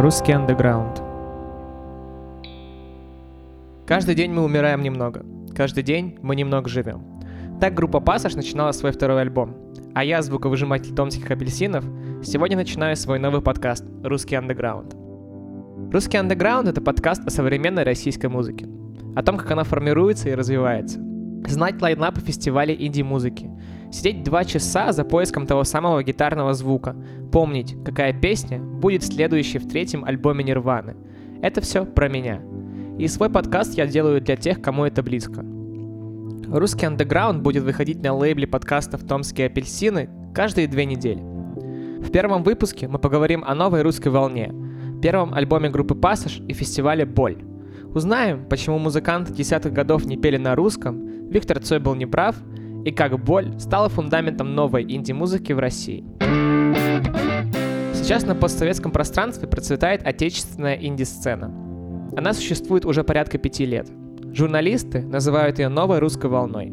Русский андеграунд. Каждый день мы умираем немного. Каждый день мы немного живем. Так группа Пассаж начинала свой второй альбом. А я, звуковыжиматель томских апельсинов, сегодня начинаю свой новый подкаст «Русский андеграунд». «Русский андеграунд» — это подкаст о современной российской музыке. О том, как она формируется и развивается. Знать лайнапы фестивалей инди-музыки. Сидеть два часа за поиском того самого гитарного звука. Помнить, какая песня будет следующей в третьем альбоме Нирваны. Это все про меня. И свой подкаст я делаю для тех, кому это близко. Русский андеграунд будет выходить на лейбле подкастов «Томские апельсины» каждые две недели. В первом выпуске мы поговорим о новой русской волне, первом альбоме группы «Пассаж» и фестивале «Боль». Узнаем, почему музыканты десятых годов не пели на русском, Виктор Цой был неправ, и как боль стала фундаментом новой инди-музыки в России. Сейчас на постсоветском пространстве процветает отечественная инди-сцена. Она существует уже порядка пяти лет. Журналисты называют ее новой русской волной.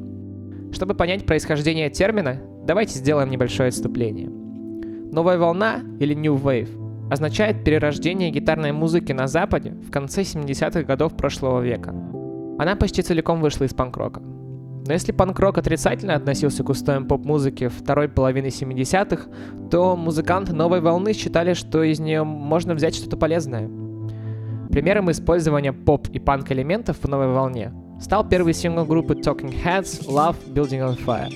Чтобы понять происхождение термина, давайте сделаем небольшое отступление. Новая волна или New Wave означает перерождение гитарной музыки на Западе в конце 70-х годов прошлого века. Она почти целиком вышла из панк-рока. Но если панк-рок отрицательно относился к устоям поп-музыки второй половины 70-х, то музыканты новой волны считали, что из нее можно взять что-то полезное. Примером использования поп и панк-элементов в новой волне стал первый сингл группы Talking Heads «Love Building on Fire».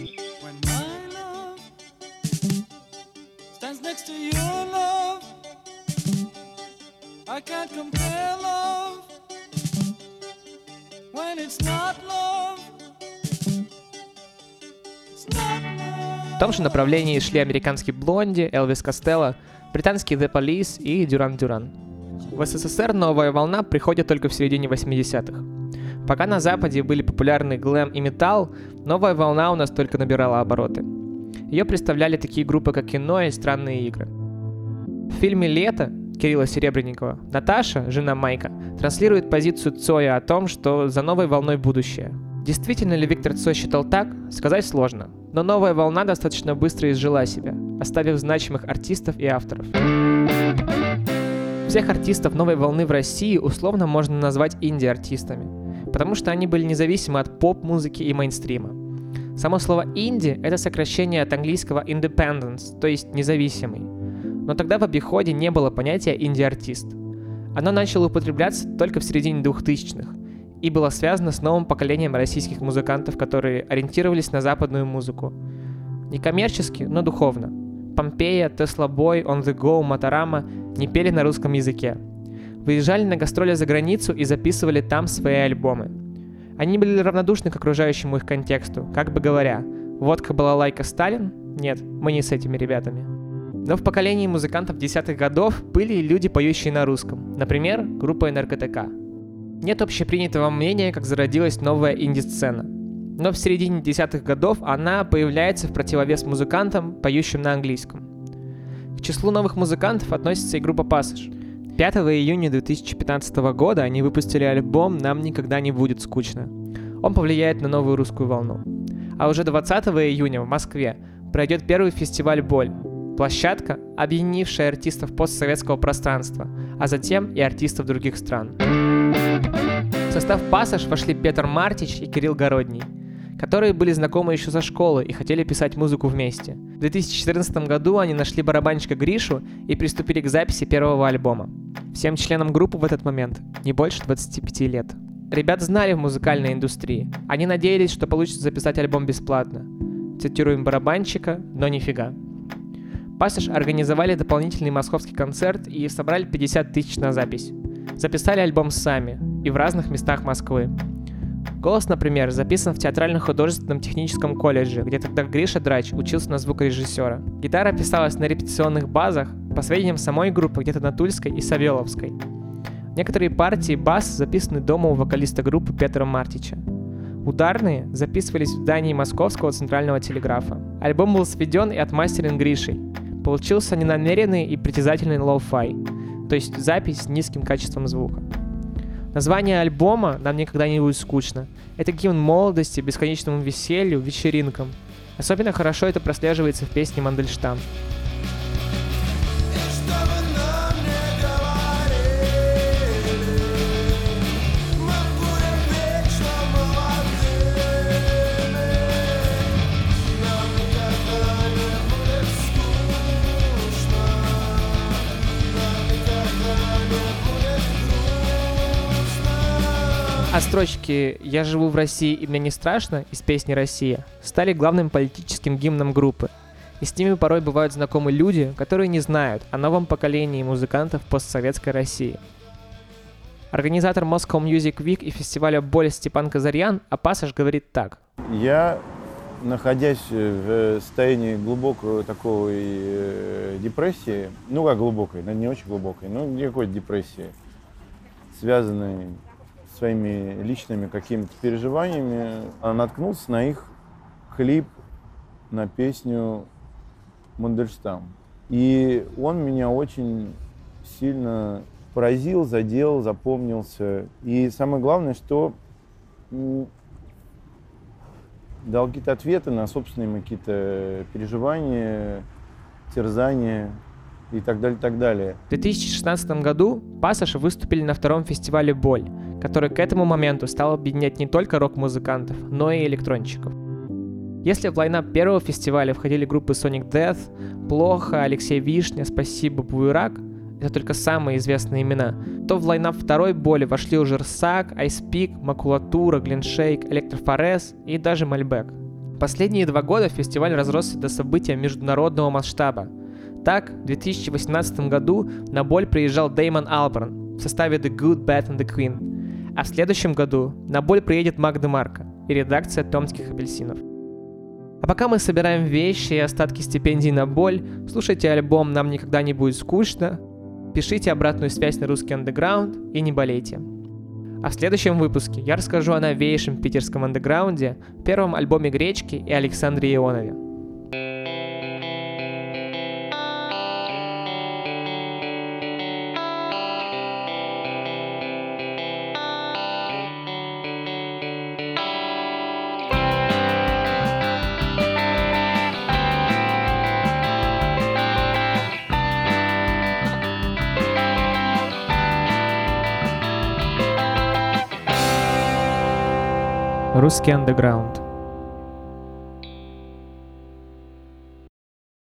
When it's not love. Том же направлении шли американский Блонди, Элвис Костелло, британский The Police и Дюран Дюран. В СССР новая волна приходит только в середине 80-х. Пока на Западе были популярны глэм и металл, новая волна у нас только набирала обороты. Ее представляли такие группы, как Кино и Странные игры. В фильме «Лето» Кирилла Серебренникова, Наташа, жена Майка, транслирует позицию Цоя о том, что за новой волной будущее. Действительно ли Виктор Цой считал так, сказать сложно. Но новая волна достаточно быстро изжила себя, оставив значимых артистов и авторов. Всех артистов новой волны в России условно можно назвать инди-артистами, потому что они были независимы от поп-музыки и мейнстрима. Само слово «инди» — это сокращение от английского independence, то есть независимый. Но тогда в обиходе не было понятия инди-артист. Оно начало употребляться только в середине 2000-х и было связано с новым поколением российских музыкантов, которые ориентировались на западную музыку. Не коммерчески, но духовно. Помпея, Тесла Бой, On The Go, Моторама не пели на русском языке. Выезжали на гастроли за границу и записывали там свои альбомы. Они были равнодушны к окружающему их контексту, как бы говоря, водка была лайка Сталин? Нет, мы не с этими ребятами. Но в поколении музыкантов десятых годов были и люди, поющие на русском. Например, группа НРКТК. Нет общепринятого мнения, как зародилась новая инди-сцена. Но в середине десятых годов она появляется в противовес музыкантам, поющим на английском. К числу новых музыкантов относится и группа Passage. 5 июня 2015 года они выпустили альбом «Нам никогда не будет скучно». Он повлияет на новую русскую волну. А уже 20 июня в Москве пройдет первый фестиваль «Боль», Площадка, объединившая артистов постсоветского пространства, а затем и артистов других стран. В состав «Пассаж» вошли Петр Мартич и Кирилл Городний, которые были знакомы еще со школы и хотели писать музыку вместе. В 2014 году они нашли барабанщика Гришу и приступили к записи первого альбома. Всем членам группы в этот момент не больше 25 лет. Ребят знали в музыкальной индустрии. Они надеялись, что получится записать альбом бесплатно. Цитируем барабанщика, но нифига. Пассаж организовали дополнительный московский концерт и собрали 50 тысяч на запись. Записали альбом сами и в разных местах Москвы. Голос, например, записан в Театрально-художественном техническом колледже, где тогда Гриша Драч учился на звукорежиссера. Гитара писалась на репетиционных базах, по сведениям самой группы, где-то на Тульской и Савеловской. Некоторые партии бас записаны дома у вокалиста группы Петара Мартича. Ударные записывались в здании Московского центрального телеграфа. Альбом был сведен и отмастерен Гришей. Получился ненамеренный и непритязательный лоу-фай, то есть запись с низким качеством звука. Название альбома «Нам никогда не будет скучно» — это гимн молодости, бесконечному веселью, вечеринкам. Особенно хорошо это прослеживается в песне «Мандельштам». Строчки «Я живу в России и мне не страшно» из песни «Россия» стали главным политическим гимном группы. И с ними порой бывают знакомы люди, которые не знают о новом поколении музыкантов постсоветской России. Организатор Moscow Music Week и фестиваля «Боль» Степан Казарьян о пассаж говорит так. Я, находясь в состоянии глубокого такого э, депрессии, ну как глубокой, но не очень глубокой, но никакой депрессии, связанной своими личными какими-то переживаниями, наткнулся на их клип на песню Мандельштам. И он меня очень сильно поразил, задел, запомнился. И самое главное, что дал какие-то ответы на собственные какие-то переживания, терзания и так далее, так далее. В 2016 году «Пасош» выступили на втором фестивале «Боль», который к этому моменту стал объединять не только рок-музыкантов, но и электронщиков. Если в лайнап первого фестиваля входили группы Sonic Death, Плохо, Алексей Вишня, Спасибо, Буерак, это только самые известные имена, то в лайнап второй «Боли» вошли уже RSAC, IC3PEAK, Макулатура, Glintshake, Электрофорез и даже Мальбек. Последние два года фестиваль разросся до события международного масштаба. Так, в 2018 году на боль приезжал Деймон Алберн в составе The Good, Bad and the Queen, а в следующем году на боль приедет Магда Марка и редакция Томских апельсинов. А пока мы собираем вещи и остатки стипендий на боль, слушайте альбом «Нам никогда не будет скучно», пишите обратную связь на русский андеграунд и не болейте. А в следующем выпуске я расскажу о новейшем питерском андеграунде, первом альбоме Гречки и Александре Ионове. Русский андеграунд.